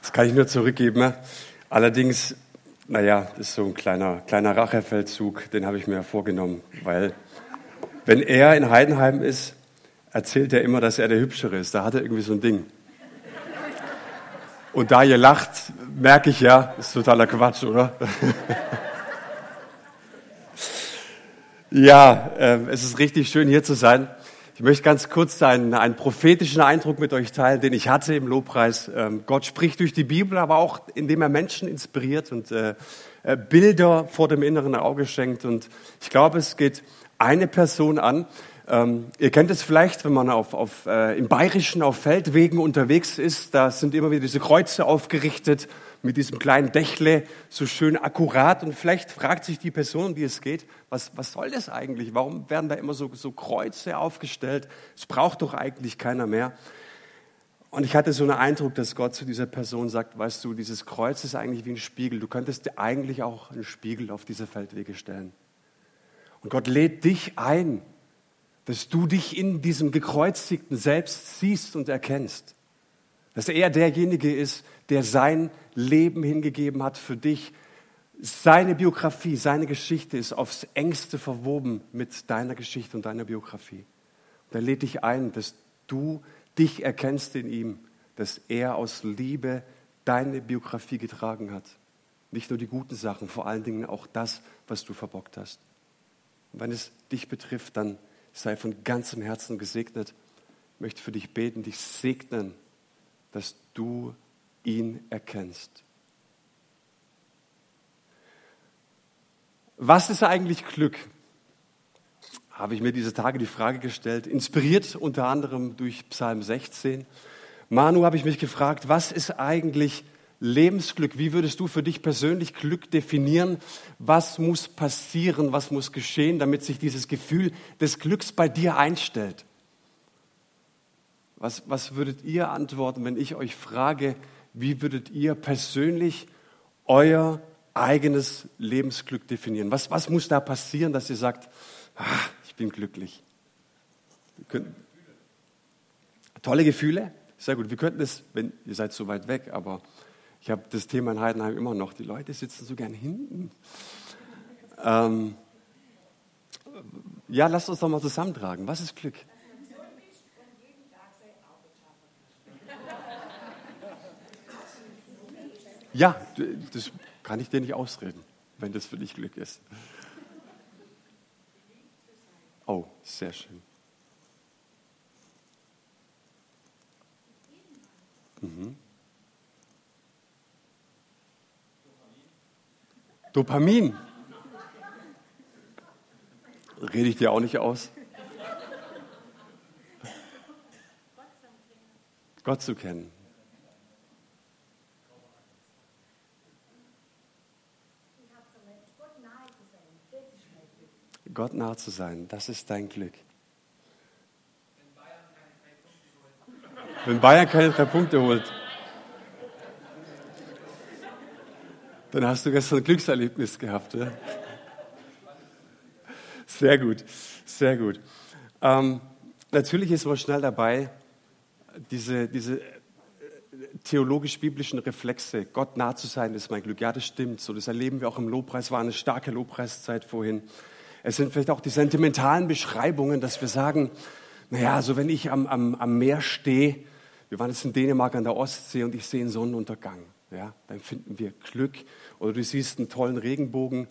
Das kann ich nur zurückgeben. Allerdings, naja, das ist so ein kleiner, kleiner Rachefeldzug, den habe ich mir vorgenommen, weil wenn er in Heidenheim ist, erzählt er immer, dass er der Hübschere ist. Da hat er irgendwie so ein Ding. Und da ihr lacht, merke ich ja, ist totaler Quatsch, oder? ja, äh, es ist richtig schön hier zu sein. Ich möchte ganz kurz einen, einen prophetischen Eindruck mit euch teilen, den ich hatte im Lobpreis. Ähm, Gott spricht durch die Bibel, aber auch indem er Menschen inspiriert und äh, äh, Bilder vor dem inneren Auge schenkt. Und ich glaube, es geht eine Person an. Ähm, ihr kennt es vielleicht, wenn man auf, auf, äh, im Bayerischen auf Feldwegen unterwegs ist. Da sind immer wieder diese Kreuze aufgerichtet mit diesem kleinen Dächle, so schön akkurat. Und vielleicht fragt sich die Person, wie es geht, was, was soll das eigentlich? Warum werden da immer so, so Kreuze aufgestellt? Es braucht doch eigentlich keiner mehr. Und ich hatte so einen Eindruck, dass Gott zu dieser Person sagt, weißt du, dieses Kreuz ist eigentlich wie ein Spiegel. Du könntest dir eigentlich auch einen Spiegel auf diese Feldwege stellen. Und Gott lädt dich ein, dass du dich in diesem gekreuzigten Selbst siehst und erkennst. Dass er derjenige ist, der sein Leben hingegeben hat für dich. Seine Biografie, seine Geschichte ist aufs engste verwoben mit deiner Geschichte und deiner Biografie. Und er lädt dich ein, dass du dich erkennst in ihm, dass er aus Liebe deine Biografie getragen hat. Nicht nur die guten Sachen, vor allen Dingen auch das, was du verbockt hast. Und wenn es dich betrifft, dann sei von ganzem Herzen gesegnet. Ich möchte für dich beten, dich segnen, dass du ihn erkennst. Was ist eigentlich Glück? Habe ich mir diese Tage die Frage gestellt, inspiriert unter anderem durch Psalm 16. Manu habe ich mich gefragt, was ist eigentlich Lebensglück? Wie würdest du für dich persönlich Glück definieren? Was muss passieren? Was muss geschehen, damit sich dieses Gefühl des Glücks bei dir einstellt? Was, was würdet ihr antworten, wenn ich euch frage, wie würdet ihr persönlich euer eigenes Lebensglück definieren? Was, was muss da passieren, dass ihr sagt, ah, ich bin glücklich? Können, tolle Gefühle? Sehr gut. Wir könnten es, wenn ihr seid so weit weg, aber ich habe das Thema in Heidenheim immer noch. Die Leute sitzen so gern hinten. Ähm, ja, lasst uns doch mal zusammentragen. Was ist Glück? Ja, das kann ich dir nicht ausreden, wenn das für dich Glück ist. Oh, sehr schön. Mhm. Dopamin. Rede ich dir auch nicht aus. Gott zu kennen. Gott nah zu sein, das ist dein Glück. Wenn Bayern keine drei Punkte holt, dann hast du gestern ein Glückserlebnis gehabt. Ja? Sehr gut, sehr gut. Ähm, natürlich ist man schnell dabei, diese, diese theologisch-biblischen Reflexe, Gott nah zu sein, ist mein Glück. Ja, das stimmt. So, das erleben wir auch im Lobpreis, war eine starke Lobpreiszeit vorhin. Es sind vielleicht auch die sentimentalen Beschreibungen, dass wir sagen, naja, so wenn ich am, am, am Meer stehe, wir waren jetzt in Dänemark an der Ostsee und ich sehe einen Sonnenuntergang, ja, dann finden wir Glück. Oder du siehst einen tollen Regenbogen,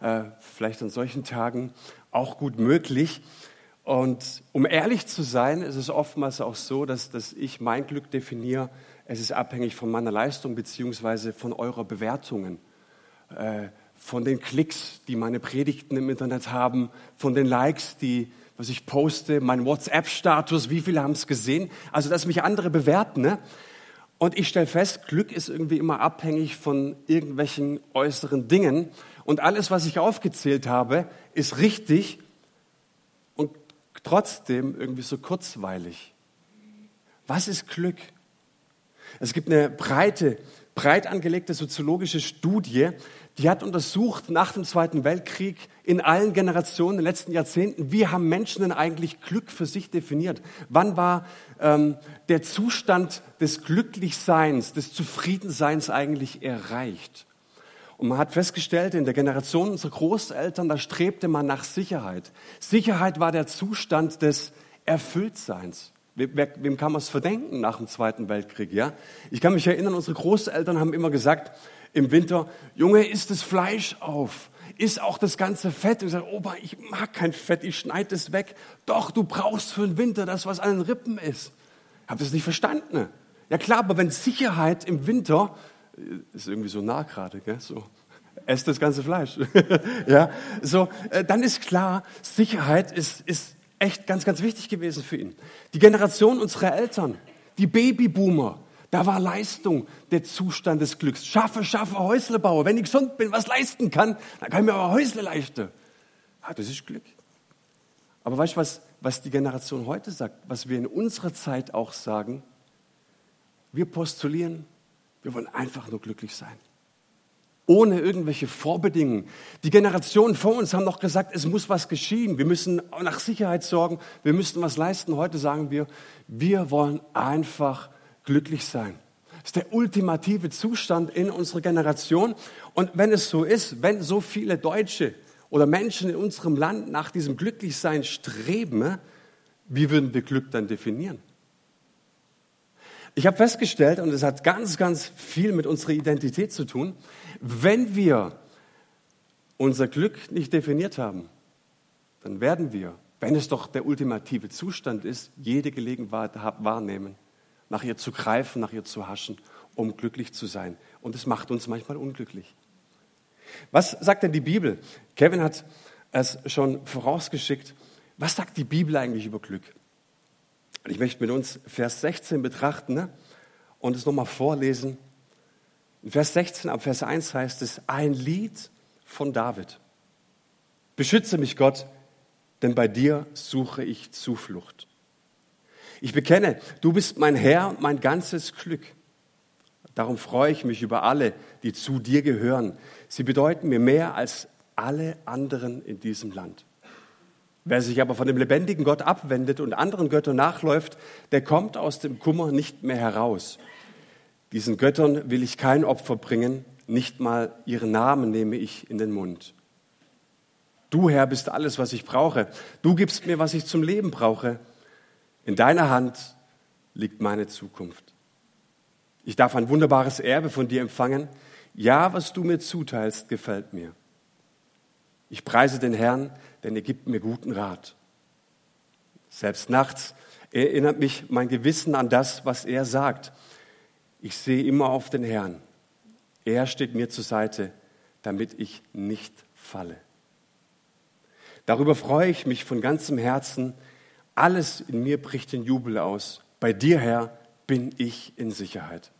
äh, vielleicht an solchen Tagen auch gut möglich. Und um ehrlich zu sein, ist es oftmals auch so, dass, dass ich mein Glück definiere. Es ist abhängig von meiner Leistung beziehungsweise von eurer Bewertungen. Äh, von den Klicks, die meine Predigten im Internet haben, von den Likes, die, was ich poste, mein WhatsApp-Status, wie viele haben es gesehen. Also, dass mich andere bewerten. Ne? Und ich stelle fest, Glück ist irgendwie immer abhängig von irgendwelchen äußeren Dingen. Und alles, was ich aufgezählt habe, ist richtig und trotzdem irgendwie so kurzweilig. Was ist Glück? Es gibt eine breite breit angelegte soziologische Studie, die hat untersucht nach dem Zweiten Weltkrieg in allen Generationen, in den letzten Jahrzehnten, wie haben Menschen denn eigentlich Glück für sich definiert? Wann war ähm, der Zustand des Glücklichseins, des Zufriedenseins eigentlich erreicht? Und man hat festgestellt, in der Generation unserer Großeltern, da strebte man nach Sicherheit. Sicherheit war der Zustand des Erfülltseins. Wem kann man es verdenken nach dem Zweiten Weltkrieg? Ja? Ich kann mich erinnern, unsere Großeltern haben immer gesagt, im Winter, Junge, isst das Fleisch auf, isst auch das ganze Fett. Und ich sage, Opa, ich mag kein Fett, ich schneide es weg. Doch, du brauchst für den Winter das, was an den Rippen ist. Ich habe das nicht verstanden. Ja klar, aber wenn Sicherheit im Winter, äh, ist irgendwie so nah gerade, gell? so, esst das ganze Fleisch. ja, so, äh, dann ist klar, Sicherheit ist, ist echt ganz, ganz wichtig gewesen für ihn. Die Generation unserer Eltern, die Babyboomer, da war Leistung der Zustand des Glücks. Schaffe, schaffe, Häusle baue. Wenn ich gesund bin, was leisten kann, dann kann ich mir aber Häusle leisten. Ah, das ist Glück. Aber weißt du, was, was die Generation heute sagt, was wir in unserer Zeit auch sagen? Wir postulieren, wir wollen einfach nur glücklich sein ohne irgendwelche Vorbedingungen. Die Generationen vor uns haben noch gesagt, es muss was geschehen. Wir müssen nach Sicherheit sorgen. Wir müssen was leisten. Heute sagen wir, wir wollen einfach glücklich sein. Das ist der ultimative Zustand in unserer Generation. Und wenn es so ist, wenn so viele Deutsche oder Menschen in unserem Land nach diesem Glücklichsein streben, wie würden wir Glück dann definieren? Ich habe festgestellt, und es hat ganz, ganz viel mit unserer Identität zu tun, wenn wir unser Glück nicht definiert haben, dann werden wir, wenn es doch der ultimative Zustand ist, jede Gelegenheit wahrnehmen, nach ihr zu greifen, nach ihr zu haschen, um glücklich zu sein. Und es macht uns manchmal unglücklich. Was sagt denn die Bibel? Kevin hat es schon vorausgeschickt. Was sagt die Bibel eigentlich über Glück? Ich möchte mit uns Vers 16 betrachten ne? und es nochmal vorlesen. In Vers 16 ab Vers 1 heißt es, ein Lied von David. Beschütze mich Gott, denn bei dir suche ich Zuflucht. Ich bekenne, du bist mein Herr und mein ganzes Glück. Darum freue ich mich über alle, die zu dir gehören. Sie bedeuten mir mehr als alle anderen in diesem Land. Wer sich aber von dem lebendigen Gott abwendet und anderen Göttern nachläuft, der kommt aus dem Kummer nicht mehr heraus. Diesen Göttern will ich kein Opfer bringen, nicht mal ihren Namen nehme ich in den Mund. Du, Herr, bist alles, was ich brauche. Du gibst mir, was ich zum Leben brauche. In deiner Hand liegt meine Zukunft. Ich darf ein wunderbares Erbe von dir empfangen. Ja, was du mir zuteilst, gefällt mir. Ich preise den Herrn, denn er gibt mir guten Rat. Selbst nachts erinnert mich mein Gewissen an das, was er sagt. Ich sehe immer auf den Herrn. Er steht mir zur Seite, damit ich nicht falle. Darüber freue ich mich von ganzem Herzen. Alles in mir bricht in Jubel aus. Bei dir, Herr, bin ich in Sicherheit.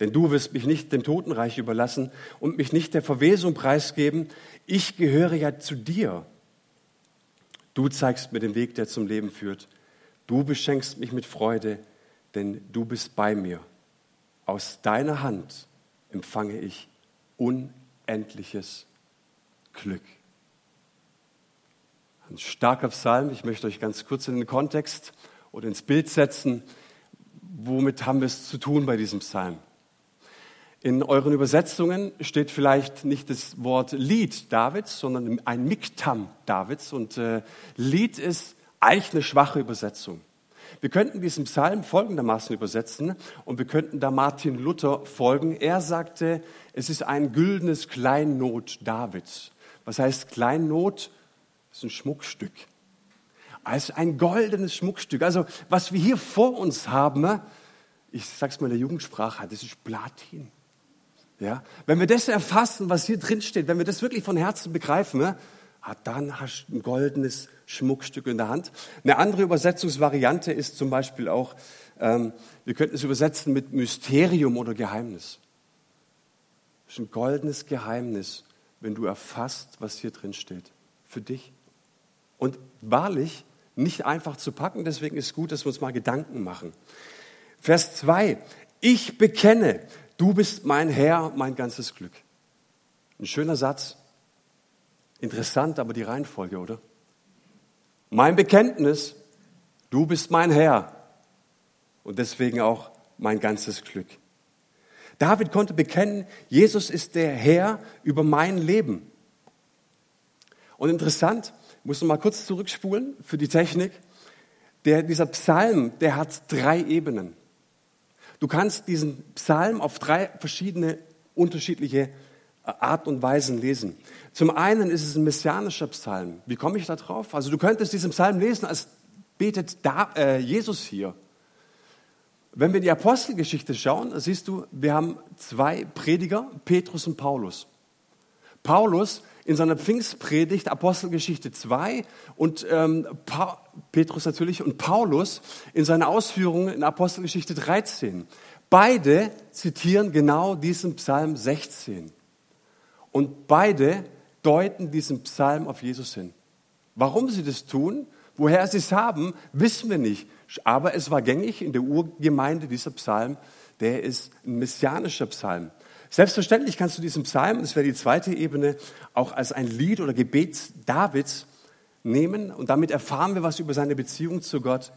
Denn du wirst mich nicht dem Totenreich überlassen und mich nicht der Verwesung preisgeben. Ich gehöre ja zu dir. Du zeigst mir den Weg, der zum Leben führt. Du beschenkst mich mit Freude, denn du bist bei mir. Aus deiner Hand empfange ich unendliches Glück. Ein starker Psalm. Ich möchte euch ganz kurz in den Kontext oder ins Bild setzen. Womit haben wir es zu tun bei diesem Psalm? In euren Übersetzungen steht vielleicht nicht das Wort Lied Davids, sondern ein Miktam Davids. Und äh, Lied ist eigentlich eine schwache Übersetzung. Wir könnten diesen Psalm folgendermaßen übersetzen und wir könnten da Martin Luther folgen. Er sagte, es ist ein güldenes Kleinnot Davids. Was heißt Kleinnot? Das ist ein Schmuckstück. Also ein goldenes Schmuckstück. Also was wir hier vor uns haben, ich sag's mal in der Jugendsprache, das ist Platin. Ja? Wenn wir das erfassen, was hier drin steht, wenn wir das wirklich von Herzen begreifen, ne? ah, dann hast du ein goldenes Schmuckstück in der Hand. Eine andere Übersetzungsvariante ist zum Beispiel auch, ähm, wir könnten es übersetzen mit Mysterium oder Geheimnis. Das ist ein goldenes Geheimnis, wenn du erfasst, was hier drin steht. Für dich. Und wahrlich nicht einfach zu packen, deswegen ist es gut, dass wir uns mal Gedanken machen. Vers 2. Ich bekenne, du bist mein Herr, mein ganzes Glück. Ein schöner Satz. Interessant, aber die Reihenfolge, oder? Mein Bekenntnis, du bist mein Herr und deswegen auch mein ganzes Glück. David konnte bekennen, Jesus ist der Herr über mein Leben. Und interessant, muss noch mal kurz zurückspulen für die Technik. Der, dieser Psalm, der hat drei Ebenen. Du kannst diesen Psalm auf drei verschiedene unterschiedliche äh, Art und Weisen lesen. Zum einen ist es ein messianischer Psalm. Wie komme ich da drauf? Also du könntest diesen Psalm lesen, als betet da, äh, Jesus hier. Wenn wir in die Apostelgeschichte schauen, siehst du, wir haben zwei Prediger, Petrus und Paulus. Paulus in seiner Pfingstpredigt, Apostelgeschichte 2 und ähm, Petrus natürlich und Paulus in seiner Ausführungen in Apostelgeschichte 13. Beide zitieren genau diesen Psalm 16. Und beide deuten diesen Psalm auf Jesus hin. Warum sie das tun, woher sie es haben, wissen wir nicht. Aber es war gängig in der Urgemeinde, dieser Psalm, der ist ein messianischer Psalm. Selbstverständlich kannst du diesen Psalm, das wäre die zweite Ebene, auch als ein Lied oder Gebet Davids nehmen und damit erfahren wir was über seine Beziehung zu Gott.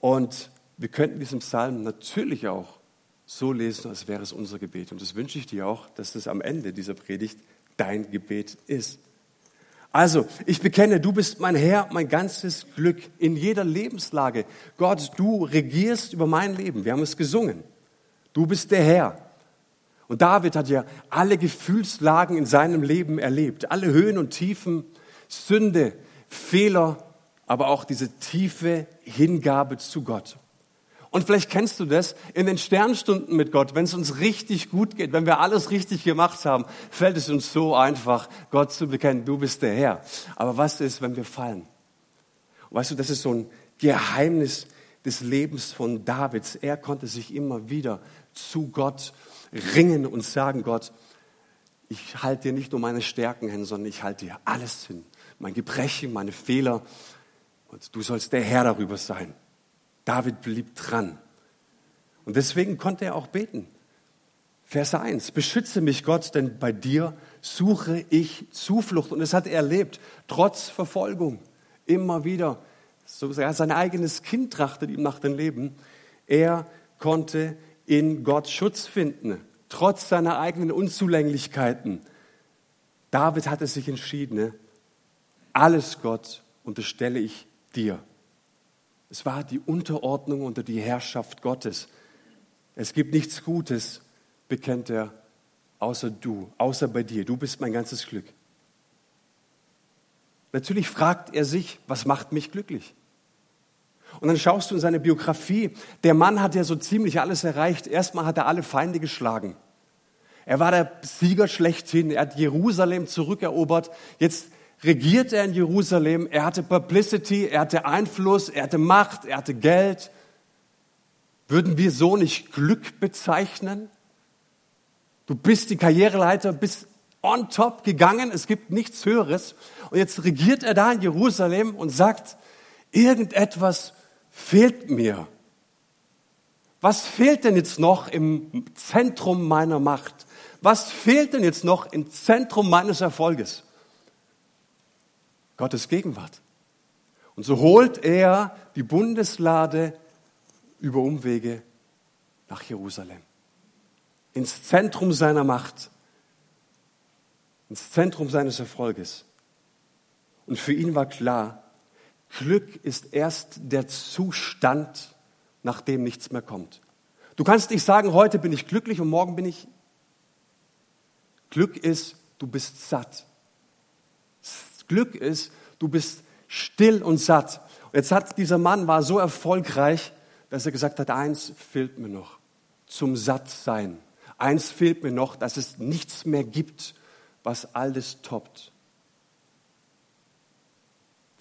Und wir könnten diesen Psalm natürlich auch so lesen, als wäre es unser Gebet. Und das wünsche ich dir auch, dass das am Ende dieser Predigt dein Gebet ist. Also, ich bekenne, du bist mein Herr, mein ganzes Glück in jeder Lebenslage. Gott, du regierst über mein Leben. Wir haben es gesungen. Du bist der Herr. Und David hat ja alle Gefühlslagen in seinem Leben erlebt, alle Höhen und Tiefen, Sünde, Fehler, aber auch diese tiefe Hingabe zu Gott. Und vielleicht kennst du das in den Sternstunden mit Gott, wenn es uns richtig gut geht, wenn wir alles richtig gemacht haben, fällt es uns so einfach, Gott zu bekennen, du bist der Herr. Aber was ist, wenn wir fallen? weißt du, das ist so ein Geheimnis des Lebens von Davids. Er konnte sich immer wieder zu Gott ringen und sagen, Gott, ich halte dir nicht nur meine Stärken hin, sondern ich halte dir alles hin. Mein Gebrechen, meine Fehler. Und du sollst der Herr darüber sein. David blieb dran. Und deswegen konnte er auch beten. Vers 1, beschütze mich Gott, denn bei dir suche ich Zuflucht. Und das hat er erlebt, trotz Verfolgung. Immer wieder. Sogar sein eigenes Kind trachtet ihm nach dem Leben. Er konnte in Gott Schutz finden, trotz seiner eigenen Unzulänglichkeiten. David hatte sich entschieden, ne? alles Gott unterstelle ich dir. Es war die Unterordnung unter die Herrschaft Gottes. Es gibt nichts Gutes, bekennt er, außer du, außer bei dir. Du bist mein ganzes Glück. Natürlich fragt er sich, was macht mich glücklich? Und dann schaust du in seine Biografie. Der Mann hat ja so ziemlich alles erreicht. Erstmal hat er alle Feinde geschlagen. Er war der Sieger schlechthin. Er hat Jerusalem zurückerobert. Jetzt regiert er in Jerusalem, er hatte Publicity, er hatte Einfluss, er hatte Macht, er hatte Geld. Würden wir so nicht Glück bezeichnen? Du bist die Karriereleiter, bist on top gegangen, es gibt nichts Höheres. Und jetzt regiert er da in Jerusalem und sagt, irgendetwas fehlt mir. Was fehlt denn jetzt noch im Zentrum meiner Macht? Was fehlt denn jetzt noch im Zentrum meines Erfolges? Gottes Gegenwart. Und so holt er die Bundeslade über Umwege nach Jerusalem. Ins Zentrum seiner Macht. Ins Zentrum seines Erfolges. Und für ihn war klar, Glück ist erst der Zustand, nach dem nichts mehr kommt. Du kannst nicht sagen, heute bin ich glücklich und morgen bin ich. Glück ist, du bist satt. Glück ist, du bist still und satt. Und jetzt hat dieser Mann war so erfolgreich, dass er gesagt hat, eins fehlt mir noch zum Sattsein. Eins fehlt mir noch, dass es nichts mehr gibt, was alles toppt.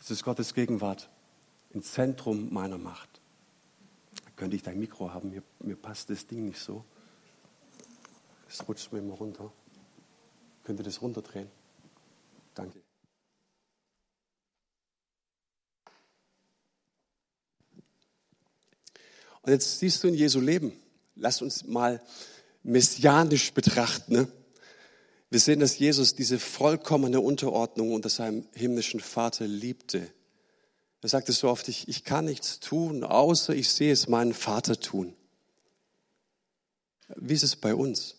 Das ist Gottes Gegenwart im Zentrum meiner Macht. Könnte ich dein Mikro haben? Mir, mir passt das Ding nicht so. Es rutscht mir immer runter. Könnt ihr das runterdrehen? Danke. Und jetzt siehst du in Jesu Leben. Lass uns mal messianisch betrachten. Ne? Wir sehen, dass Jesus diese vollkommene Unterordnung unter seinem himmlischen Vater liebte. Er sagte so oft, ich, ich kann nichts tun, außer ich sehe es meinen Vater tun. Wie ist es bei uns?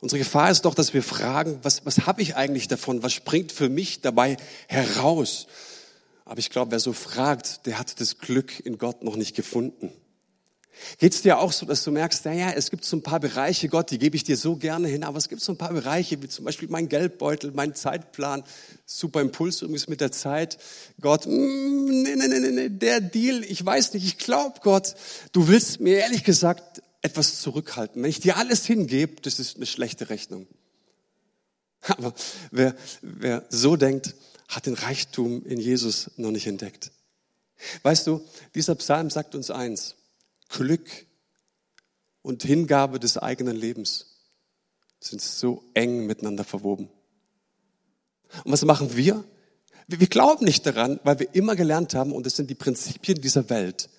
Unsere Gefahr ist doch, dass wir fragen, was, was habe ich eigentlich davon? Was springt für mich dabei heraus? Aber ich glaube, wer so fragt, der hat das Glück in Gott noch nicht gefunden. Geht es dir auch so, dass du merkst, naja, es gibt so ein paar Bereiche, Gott, die gebe ich dir so gerne hin, aber es gibt so ein paar Bereiche, wie zum Beispiel mein Geldbeutel, mein Zeitplan, super Impuls übrigens mit der Zeit. Gott, mm, nee, nee, nee, nee, der Deal, ich weiß nicht, ich glaube Gott, du willst mir ehrlich gesagt etwas zurückhalten. Wenn ich dir alles hingebe, das ist eine schlechte Rechnung. Aber wer, wer so denkt, hat den Reichtum in Jesus noch nicht entdeckt. Weißt du, dieser Psalm sagt uns eins, Glück und Hingabe des eigenen Lebens sind so eng miteinander verwoben. Und was machen wir? Wir glauben nicht daran, weil wir immer gelernt haben, und es sind die Prinzipien dieser Welt.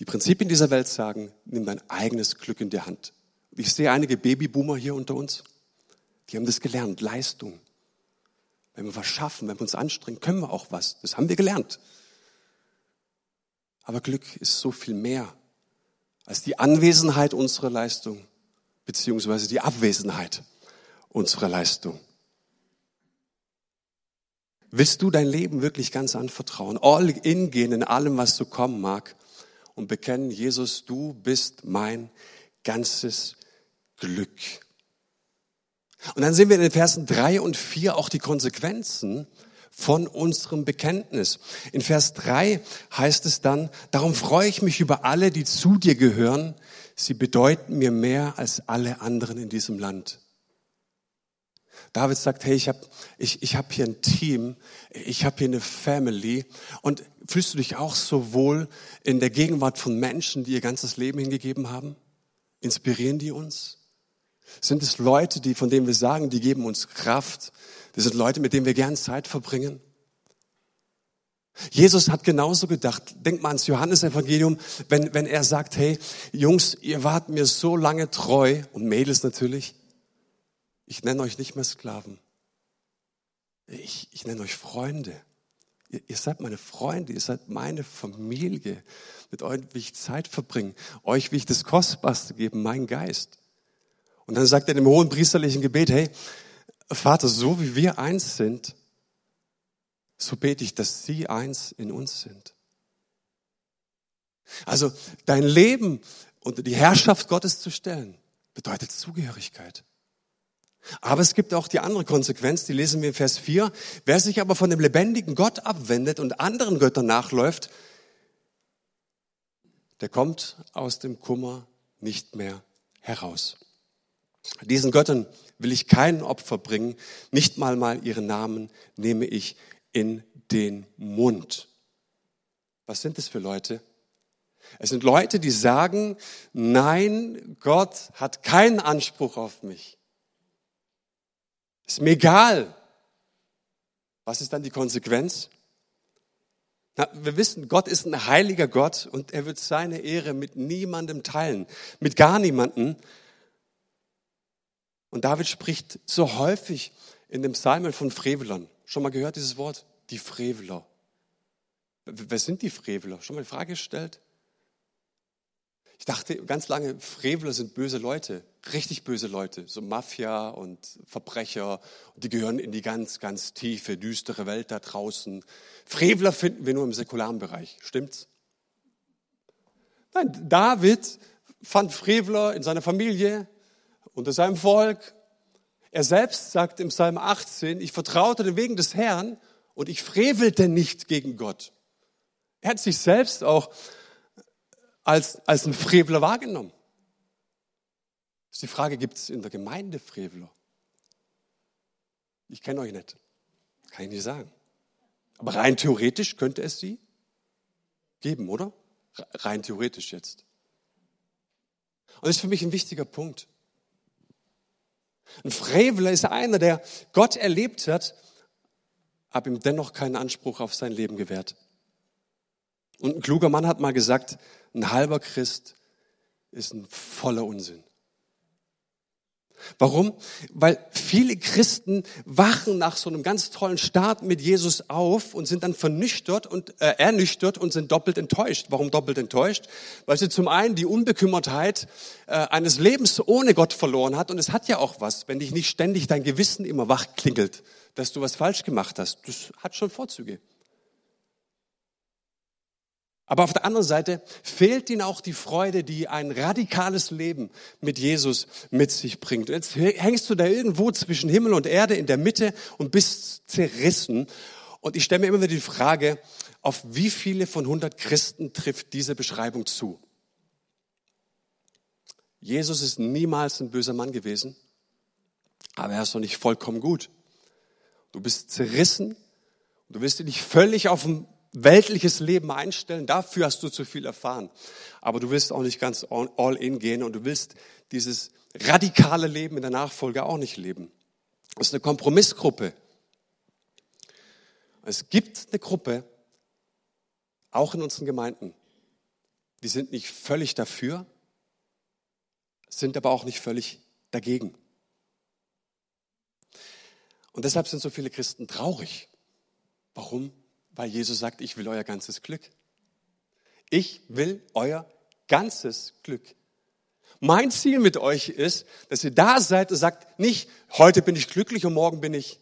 Die Prinzipien dieser Welt sagen, nimm dein eigenes Glück in die Hand. Ich sehe einige Babyboomer hier unter uns, die haben das gelernt, Leistung. Wenn wir was schaffen, wenn wir uns anstrengen, können wir auch was. Das haben wir gelernt. Aber Glück ist so viel mehr als die Anwesenheit unserer Leistung, beziehungsweise die Abwesenheit unserer Leistung. Willst du dein Leben wirklich ganz anvertrauen, all in gehen in allem, was so kommen mag und bekennen, Jesus, du bist mein ganzes Glück. Und dann sehen wir in den Versen drei und vier auch die Konsequenzen von unserem Bekenntnis. In Vers 3 heißt es dann, darum freue ich mich über alle, die zu dir gehören. Sie bedeuten mir mehr als alle anderen in diesem Land. David sagt, hey, ich habe ich, ich hab hier ein Team, ich habe hier eine Family. Und fühlst du dich auch so wohl in der Gegenwart von Menschen, die ihr ganzes Leben hingegeben haben? Inspirieren die uns? Sind es Leute, die, von denen wir sagen, die geben uns Kraft, das sind Leute, mit denen wir gern Zeit verbringen. Jesus hat genauso gedacht. Denkt mal ans Johannesevangelium, wenn, wenn er sagt, hey, Jungs, ihr wart mir so lange treu, und Mädels natürlich, ich nenne euch nicht mehr Sklaven. Ich, ich nenne euch Freunde. Ihr, ihr seid meine Freunde, ihr seid meine Familie. Mit euch will ich Zeit verbringen. Euch will ich das Kostbarste geben, mein Geist. Und dann sagt er dem hohen priesterlichen Gebet, hey, Vater, so wie wir eins sind, so bete ich, dass sie eins in uns sind. Also dein Leben unter die Herrschaft Gottes zu stellen, bedeutet Zugehörigkeit. Aber es gibt auch die andere Konsequenz, die lesen wir in Vers 4. Wer sich aber von dem lebendigen Gott abwendet und anderen Göttern nachläuft, der kommt aus dem Kummer nicht mehr heraus. Diesen Göttern will ich kein Opfer bringen, nicht mal mal ihren Namen nehme ich in den Mund. Was sind es für Leute? Es sind Leute, die sagen, nein, Gott hat keinen Anspruch auf mich. Ist mir egal. Was ist dann die Konsequenz? Na, wir wissen, Gott ist ein heiliger Gott und er wird seine Ehre mit niemandem teilen, mit gar niemandem. Und David spricht so häufig in dem Psalmen von Frevelern. Schon mal gehört dieses Wort? Die Freveler. Wer sind die Freveler? Schon mal die Frage gestellt? Ich dachte ganz lange, Freveler sind böse Leute, richtig böse Leute, so Mafia und Verbrecher. Und die gehören in die ganz, ganz tiefe, düstere Welt da draußen. Freveler finden wir nur im säkularen Bereich. Stimmt's? Nein, David fand Freveler in seiner Familie, unter seinem Volk. Er selbst sagt im Psalm 18, ich vertraute den Wegen des Herrn und ich frevelte nicht gegen Gott. Er hat sich selbst auch als, als ein Freveler wahrgenommen. Das ist die Frage, gibt es in der Gemeinde Freveler? Ich kenne euch nicht. Kann ich nicht sagen. Aber rein theoretisch könnte es sie geben, oder? Rein theoretisch jetzt. Und das ist für mich ein wichtiger Punkt. Ein Freveler ist einer, der Gott erlebt hat, aber ihm dennoch keinen Anspruch auf sein Leben gewährt. Und ein kluger Mann hat mal gesagt, ein halber Christ ist ein voller Unsinn. Warum? Weil viele Christen wachen nach so einem ganz tollen Start mit Jesus auf und sind dann vernüchtert und äh, ernüchtert und sind doppelt enttäuscht. Warum doppelt enttäuscht? Weil sie zum einen die Unbekümmertheit äh, eines Lebens ohne Gott verloren hat und es hat ja auch was, wenn dich nicht ständig dein Gewissen immer wach klingelt, dass du was falsch gemacht hast. Das hat schon Vorzüge. Aber auf der anderen Seite fehlt ihnen auch die Freude, die ein radikales Leben mit Jesus mit sich bringt. Jetzt hängst du da irgendwo zwischen Himmel und Erde in der Mitte und bist zerrissen. Und ich stelle mir immer wieder die Frage, auf wie viele von 100 Christen trifft diese Beschreibung zu? Jesus ist niemals ein böser Mann gewesen, aber er ist noch nicht vollkommen gut. Du bist zerrissen, du wirst dich völlig auf dem weltliches Leben einstellen, dafür hast du zu viel erfahren. Aber du willst auch nicht ganz all in gehen und du willst dieses radikale Leben in der Nachfolge auch nicht leben. Das ist eine Kompromissgruppe. Es gibt eine Gruppe, auch in unseren Gemeinden, die sind nicht völlig dafür, sind aber auch nicht völlig dagegen. Und deshalb sind so viele Christen traurig. Warum? Weil Jesus sagt, ich will euer ganzes Glück. Ich will euer ganzes Glück. Mein Ziel mit euch ist, dass ihr da seid und sagt, nicht, heute bin ich glücklich und morgen bin ich,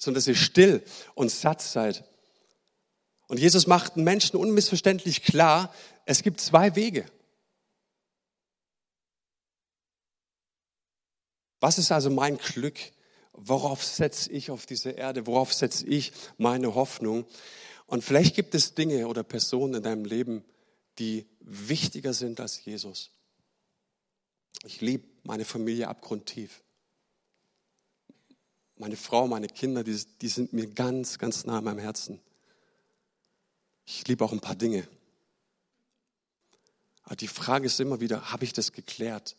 sondern dass ihr still und satt seid. Und Jesus macht den Menschen unmissverständlich klar, es gibt zwei Wege. Was ist also mein Glück? Worauf setze ich auf dieser Erde, worauf setze ich meine Hoffnung. Und vielleicht gibt es Dinge oder Personen in deinem Leben, die wichtiger sind als Jesus. Ich liebe meine Familie abgrundtief. Meine Frau, meine Kinder, die, die sind mir ganz, ganz nah an meinem Herzen. Ich liebe auch ein paar Dinge. Aber die Frage ist immer wieder, habe ich das geklärt?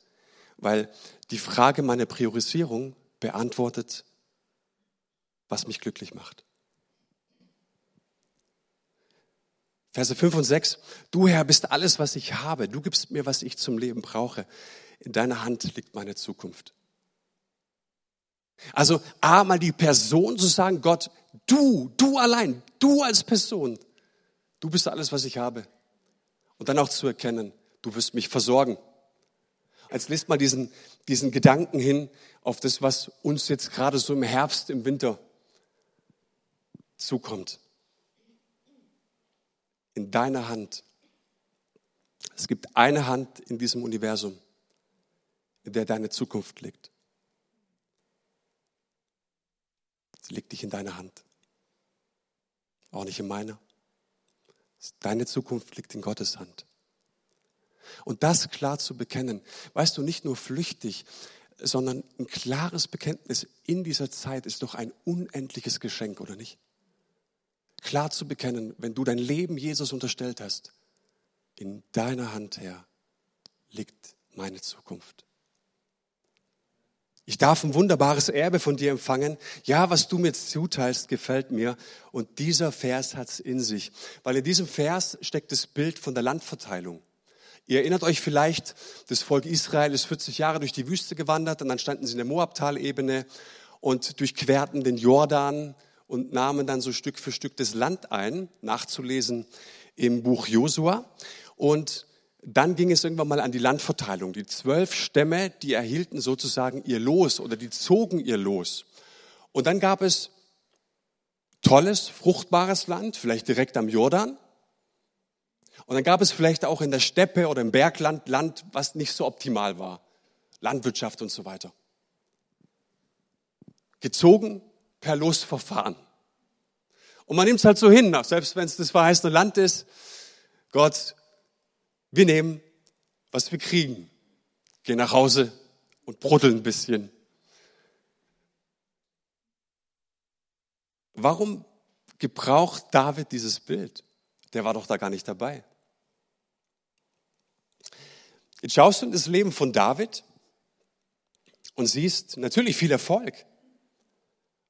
Weil die Frage meiner Priorisierung beantwortet, was mich glücklich macht. Verse 5 und 6. Du Herr bist alles, was ich habe. Du gibst mir, was ich zum Leben brauche. In deiner Hand liegt meine Zukunft. Also A, mal die Person zu sagen, Gott, du, du allein, du als Person, du bist alles, was ich habe. Und dann auch zu erkennen, du wirst mich versorgen. Jetzt lest mal diesen, diesen Gedanken hin auf das, was uns jetzt gerade so im Herbst, im Winter zukommt. In deiner Hand. Es gibt eine Hand in diesem Universum, in der deine Zukunft liegt. Sie liegt nicht in deiner Hand. Auch nicht in meiner. Deine Zukunft liegt in Gottes Hand. Und das klar zu bekennen, weißt du, nicht nur flüchtig, sondern ein klares Bekenntnis in dieser Zeit ist doch ein unendliches Geschenk, oder nicht? Klar zu bekennen, wenn du dein Leben Jesus unterstellt hast, in deiner Hand, Herr, liegt meine Zukunft. Ich darf ein wunderbares Erbe von dir empfangen. Ja, was du mir zuteilst, gefällt mir. Und dieser Vers hat's in sich. Weil in diesem Vers steckt das Bild von der Landverteilung. Ihr erinnert euch vielleicht, das Volk Israel ist 40 Jahre durch die Wüste gewandert und dann standen sie in der Moabtalebene und durchquerten den Jordan und nahmen dann so Stück für Stück das Land ein, nachzulesen im Buch Josua. Und dann ging es irgendwann mal an die Landverteilung. Die zwölf Stämme, die erhielten sozusagen ihr Los oder die zogen ihr Los. Und dann gab es tolles, fruchtbares Land, vielleicht direkt am Jordan. Und dann gab es vielleicht auch in der Steppe oder im Bergland Land, was nicht so optimal war. Landwirtschaft und so weiter. Gezogen per Losverfahren. Und man nimmt es halt so hin, selbst wenn es das verheißene Land ist. Gott, wir nehmen, was wir kriegen. Gehen nach Hause und bruddeln ein bisschen. Warum gebraucht David dieses Bild? Der war doch da gar nicht dabei. Jetzt schaust du in das Leben von David und siehst natürlich viel Erfolg,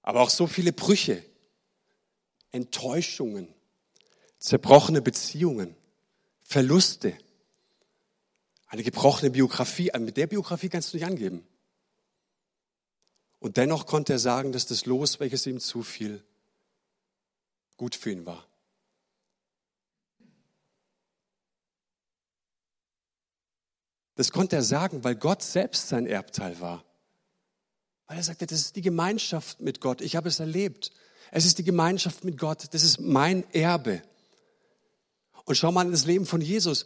aber auch so viele Brüche, Enttäuschungen, zerbrochene Beziehungen, Verluste. Eine gebrochene Biografie, mit der Biografie kannst du nicht angeben. Und dennoch konnte er sagen, dass das Los, welches ihm zufiel, gut für ihn war. Das konnte er sagen, weil Gott selbst sein Erbteil war. Weil er sagte, das ist die Gemeinschaft mit Gott. Ich habe es erlebt. Es ist die Gemeinschaft mit Gott. Das ist mein Erbe. Und schau mal in das Leben von Jesus.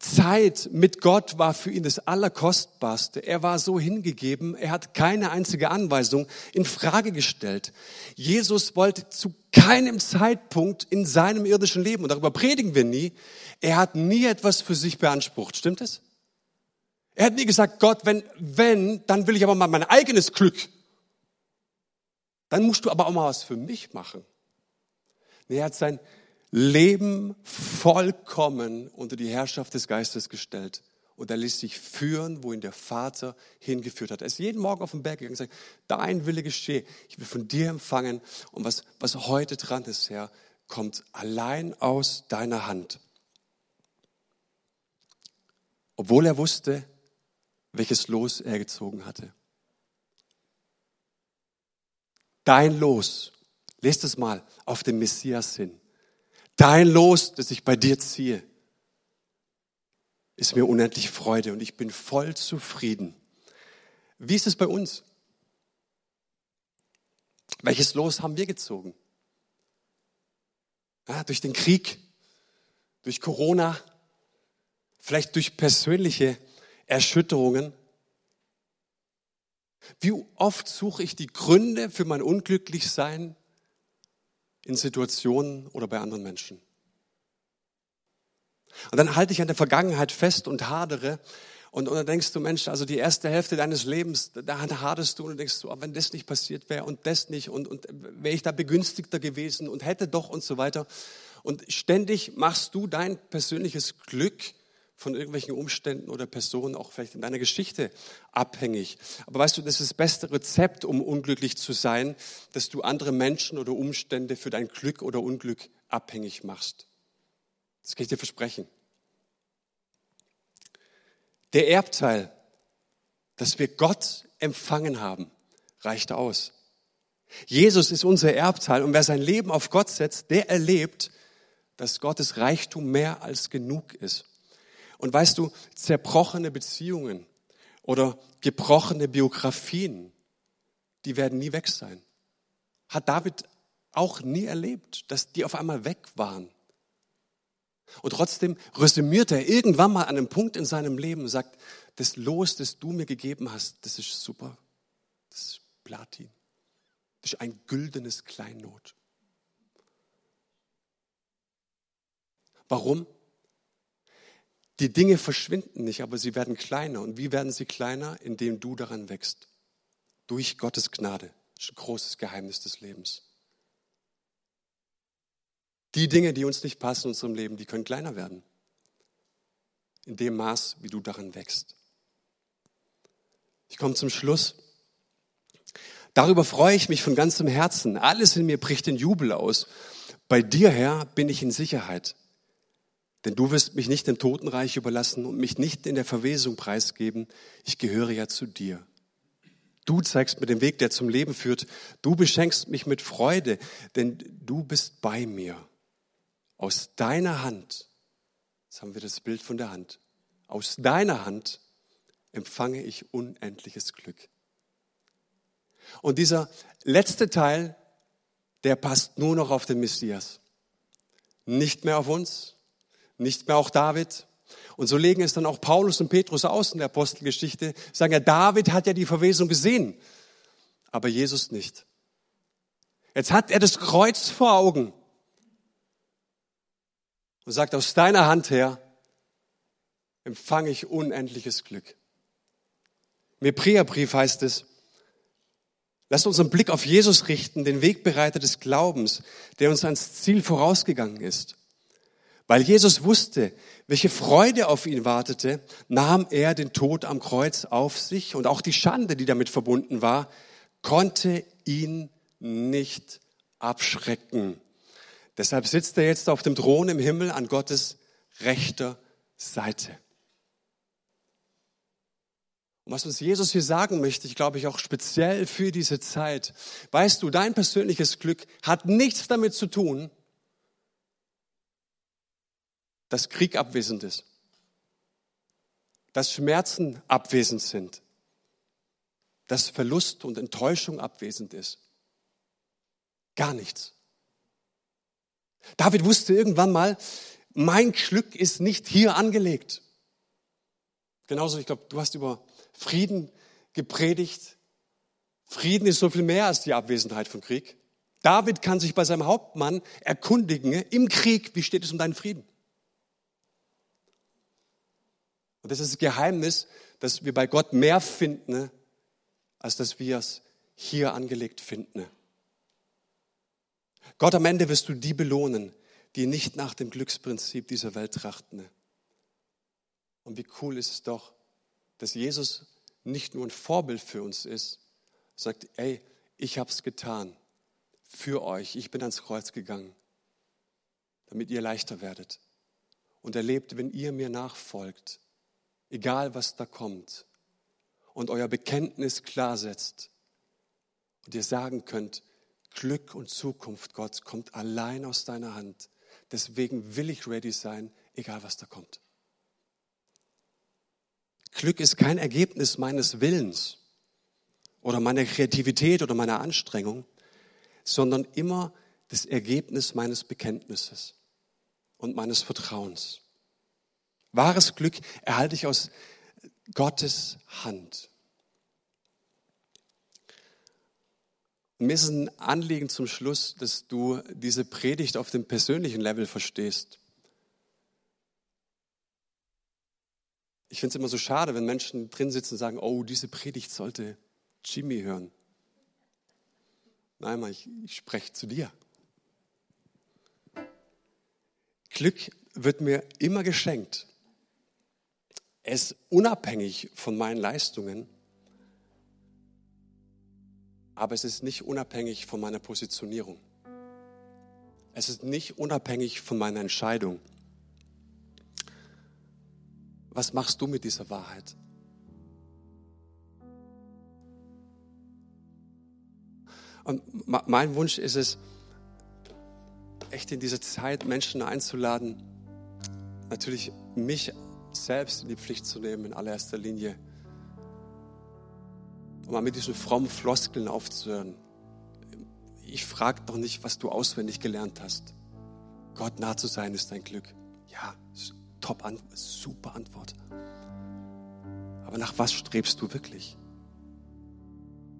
Zeit mit Gott war für ihn das Allerkostbarste. Er war so hingegeben, er hat keine einzige Anweisung in Frage gestellt. Jesus wollte zu keinem Zeitpunkt in seinem irdischen Leben, und darüber predigen wir nie, er hat nie etwas für sich beansprucht. Stimmt es? Er hat nie gesagt, Gott, wenn, wenn, dann will ich aber mal mein eigenes Glück. Dann musst du aber auch mal was für mich machen. Er hat sein Leben vollkommen unter die Herrschaft des Geistes gestellt. Und er ließ sich führen, wohin der Vater hingeführt hat. Er ist jeden Morgen auf den Berg gegangen und gesagt, dein Wille geschehe. Ich will von dir empfangen. Und was, was heute dran ist, Herr, kommt allein aus deiner Hand. Obwohl er wusste, welches Los er gezogen hatte. Dein Los, lest es mal, auf den Messias hin. Dein Los, das ich bei dir ziehe, ist mir unendlich Freude und ich bin voll zufrieden. Wie ist es bei uns? Welches Los haben wir gezogen? Ja, durch den Krieg, durch Corona, vielleicht durch persönliche Erschütterungen. Wie oft suche ich die Gründe für mein Unglücklichsein in Situationen oder bei anderen Menschen. Und dann halte ich an der Vergangenheit fest und hadere. Und, und dann denkst du, Mensch, also die erste Hälfte deines Lebens, da hadest du und denkst du, wenn das nicht passiert wäre und das nicht und, und wäre ich da begünstigter gewesen und hätte doch und so weiter. Und ständig machst du dein persönliches Glück von irgendwelchen Umständen oder Personen, auch vielleicht in deiner Geschichte abhängig. Aber weißt du, das ist das beste Rezept, um unglücklich zu sein, dass du andere Menschen oder Umstände für dein Glück oder Unglück abhängig machst. Das kann ich dir versprechen. Der Erbteil, dass wir Gott empfangen haben, reicht aus. Jesus ist unser Erbteil und wer sein Leben auf Gott setzt, der erlebt, dass Gottes Reichtum mehr als genug ist. Und weißt du, zerbrochene Beziehungen oder gebrochene Biografien, die werden nie weg sein. Hat David auch nie erlebt, dass die auf einmal weg waren. Und trotzdem resümiert er irgendwann mal an einem Punkt in seinem Leben und sagt, das Los, das du mir gegeben hast, das ist super. Das ist Platin. Das ist ein güldenes Kleinod. Warum? Die Dinge verschwinden nicht, aber sie werden kleiner. Und wie werden sie kleiner? Indem du daran wächst. Durch Gottes Gnade. Das ist ein großes Geheimnis des Lebens. Die Dinge, die uns nicht passen in unserem Leben, die können kleiner werden. In dem Maß, wie du daran wächst. Ich komme zum Schluss. Darüber freue ich mich von ganzem Herzen. Alles in mir bricht in Jubel aus. Bei dir, Herr, bin ich in Sicherheit. Denn du wirst mich nicht dem Totenreich überlassen und mich nicht in der Verwesung preisgeben. Ich gehöre ja zu dir. Du zeigst mir den Weg, der zum Leben führt. Du beschenkst mich mit Freude, denn du bist bei mir. Aus deiner Hand, jetzt haben wir das Bild von der Hand, aus deiner Hand empfange ich unendliches Glück. Und dieser letzte Teil, der passt nur noch auf den Messias. Nicht mehr auf uns, nicht mehr auch David. Und so legen es dann auch Paulus und Petrus aus in der Apostelgeschichte, sagen ja, David hat ja die Verwesung gesehen, aber Jesus nicht. Jetzt hat er das Kreuz vor Augen und sagt, aus deiner Hand her empfange ich unendliches Glück. Im Hebräerbrief heißt es, lasst unseren Blick auf Jesus richten, den Wegbereiter des Glaubens, der uns ans Ziel vorausgegangen ist. Weil Jesus wusste, welche Freude auf ihn wartete, nahm er den Tod am Kreuz auf sich und auch die Schande, die damit verbunden war, konnte ihn nicht abschrecken. Deshalb sitzt er jetzt auf dem Thron im Himmel an Gottes rechter Seite. Und was uns Jesus hier sagen möchte, ich glaube ich auch speziell für diese Zeit, weißt du, dein persönliches Glück hat nichts damit zu tun, dass Krieg abwesend ist, dass Schmerzen abwesend sind, dass Verlust und Enttäuschung abwesend ist. Gar nichts. David wusste irgendwann mal, mein Glück ist nicht hier angelegt. Genauso, ich glaube, du hast über Frieden gepredigt. Frieden ist so viel mehr als die Abwesenheit von Krieg. David kann sich bei seinem Hauptmann erkundigen, im Krieg, wie steht es um deinen Frieden? Und das ist das Geheimnis, dass wir bei Gott mehr finden, als dass wir es hier angelegt finden. Gott, am Ende wirst du die belohnen, die nicht nach dem Glücksprinzip dieser Welt trachten. Und wie cool ist es doch, dass Jesus nicht nur ein Vorbild für uns ist, sagt, ey, ich habe es getan für euch, ich bin ans Kreuz gegangen, damit ihr leichter werdet. Und erlebt, wenn ihr mir nachfolgt, egal was da kommt, und euer Bekenntnis klar setzt und ihr sagen könnt, Glück und Zukunft, Gott, kommt allein aus deiner Hand. Deswegen will ich ready sein, egal was da kommt. Glück ist kein Ergebnis meines Willens oder meiner Kreativität oder meiner Anstrengung, sondern immer das Ergebnis meines Bekenntnisses und meines Vertrauens. Wahres Glück erhalte ich aus Gottes Hand. mir ist ein Anliegen zum Schluss, dass du diese Predigt auf dem persönlichen Level verstehst. Ich finde es immer so schade, wenn Menschen drin sitzen und sagen, oh, diese Predigt sollte Jimmy hören. Nein, ich, ich spreche zu dir. Glück wird mir immer geschenkt. Es unabhängig von meinen Leistungen aber es ist nicht unabhängig von meiner Positionierung. Es ist nicht unabhängig von meiner Entscheidung. Was machst du mit dieser Wahrheit? Und mein Wunsch ist es, echt in diese Zeit Menschen einzuladen, natürlich mich selbst in die Pflicht zu nehmen in allererster Linie um mal mit diesen frommen Floskeln aufzuhören. Ich frage doch nicht, was du auswendig gelernt hast. Gott nah zu sein ist dein Glück. Ja, top, super Antwort. Aber nach was strebst du wirklich?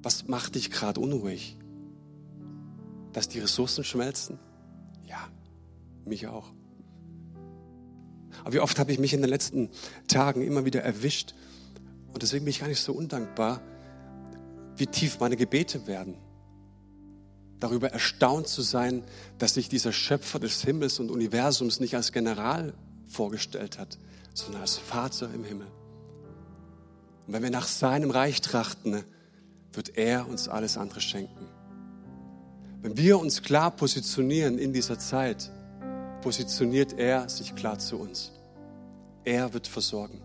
Was macht dich gerade unruhig? Dass die Ressourcen schmelzen? Ja, mich auch. Aber wie oft habe ich mich in den letzten Tagen immer wieder erwischt und deswegen bin ich gar nicht so undankbar, wie tief meine Gebete werden. Darüber erstaunt zu sein, dass sich dieser Schöpfer des Himmels und Universums nicht als General vorgestellt hat, sondern als Vater im Himmel. Und wenn wir nach seinem Reich trachten, wird er uns alles andere schenken. Wenn wir uns klar positionieren in dieser Zeit, positioniert er sich klar zu uns. Er wird versorgen.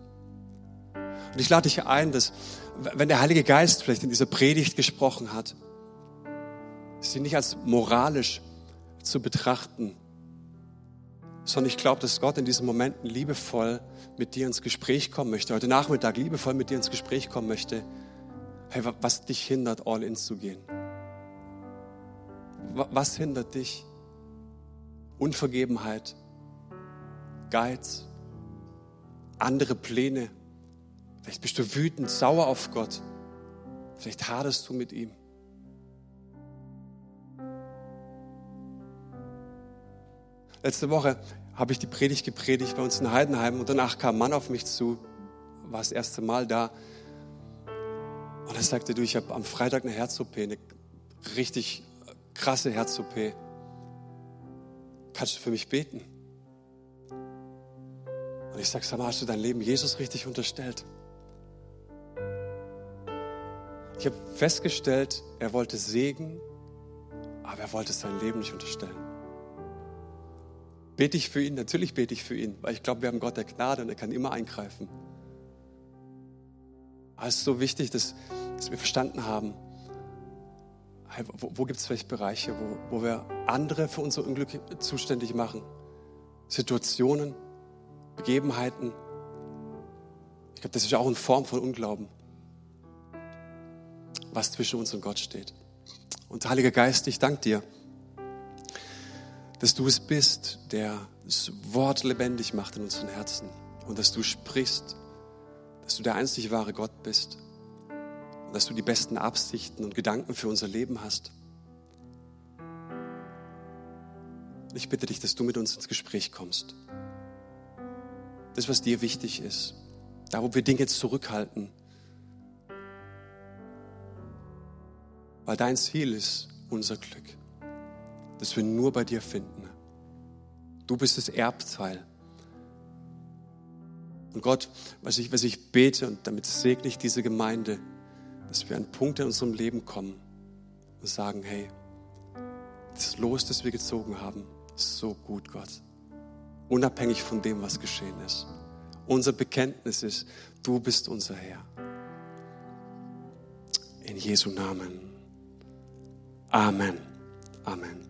Und ich lade dich ein, dass wenn der Heilige Geist vielleicht in dieser Predigt gesprochen hat, sie nicht als moralisch zu betrachten, sondern ich glaube, dass Gott in diesen Momenten liebevoll mit dir ins Gespräch kommen möchte, heute Nachmittag liebevoll mit dir ins Gespräch kommen möchte, hey, was dich hindert, all in zu gehen? Was hindert dich? Unvergebenheit, Geiz, andere Pläne, Vielleicht bist du wütend, sauer auf Gott. Vielleicht haderst du mit ihm. Letzte Woche habe ich die Predigt gepredigt bei uns in Heidenheim und danach kam ein Mann auf mich zu, war das erste Mal da. Und er sagte, du, ich habe am Freitag eine Herz-OP, eine richtig krasse Herz-OP. Kannst du für mich beten? Und ich sage, sag mal, hast du dein Leben Jesus richtig unterstellt? Ich habe festgestellt, er wollte Segen, aber er wollte sein Leben nicht unterstellen. Bete ich für ihn? Natürlich bete ich für ihn, weil ich glaube, wir haben Gott der Gnade und er kann immer eingreifen. Aber es ist so wichtig, dass, dass wir verstanden haben, wo, wo gibt es vielleicht Bereiche, wo, wo wir andere für unser Unglück zuständig machen? Situationen, Begebenheiten. Ich glaube, das ist auch eine Form von Unglauben, was zwischen uns und Gott steht. Und Heiliger Geist, ich danke dir, dass du es bist, der das Wort lebendig macht in unseren Herzen und dass du sprichst, dass du der einzig wahre Gott bist und dass du die besten Absichten und Gedanken für unser Leben hast. Ich bitte dich, dass du mit uns ins Gespräch kommst. Das, was dir wichtig ist, da, wo wir Dinge zurückhalten, weil dein Ziel ist unser Glück, das wir nur bei dir finden. Du bist das Erbteil. Und Gott, was ich, was ich bete und damit segne ich diese Gemeinde, dass wir an Punkte in unserem Leben kommen und sagen, hey, das Los, das wir gezogen haben, ist so gut, Gott. Unabhängig von dem, was geschehen ist. Unser Bekenntnis ist, du bist unser Herr. In Jesu Namen. Amen. Amen.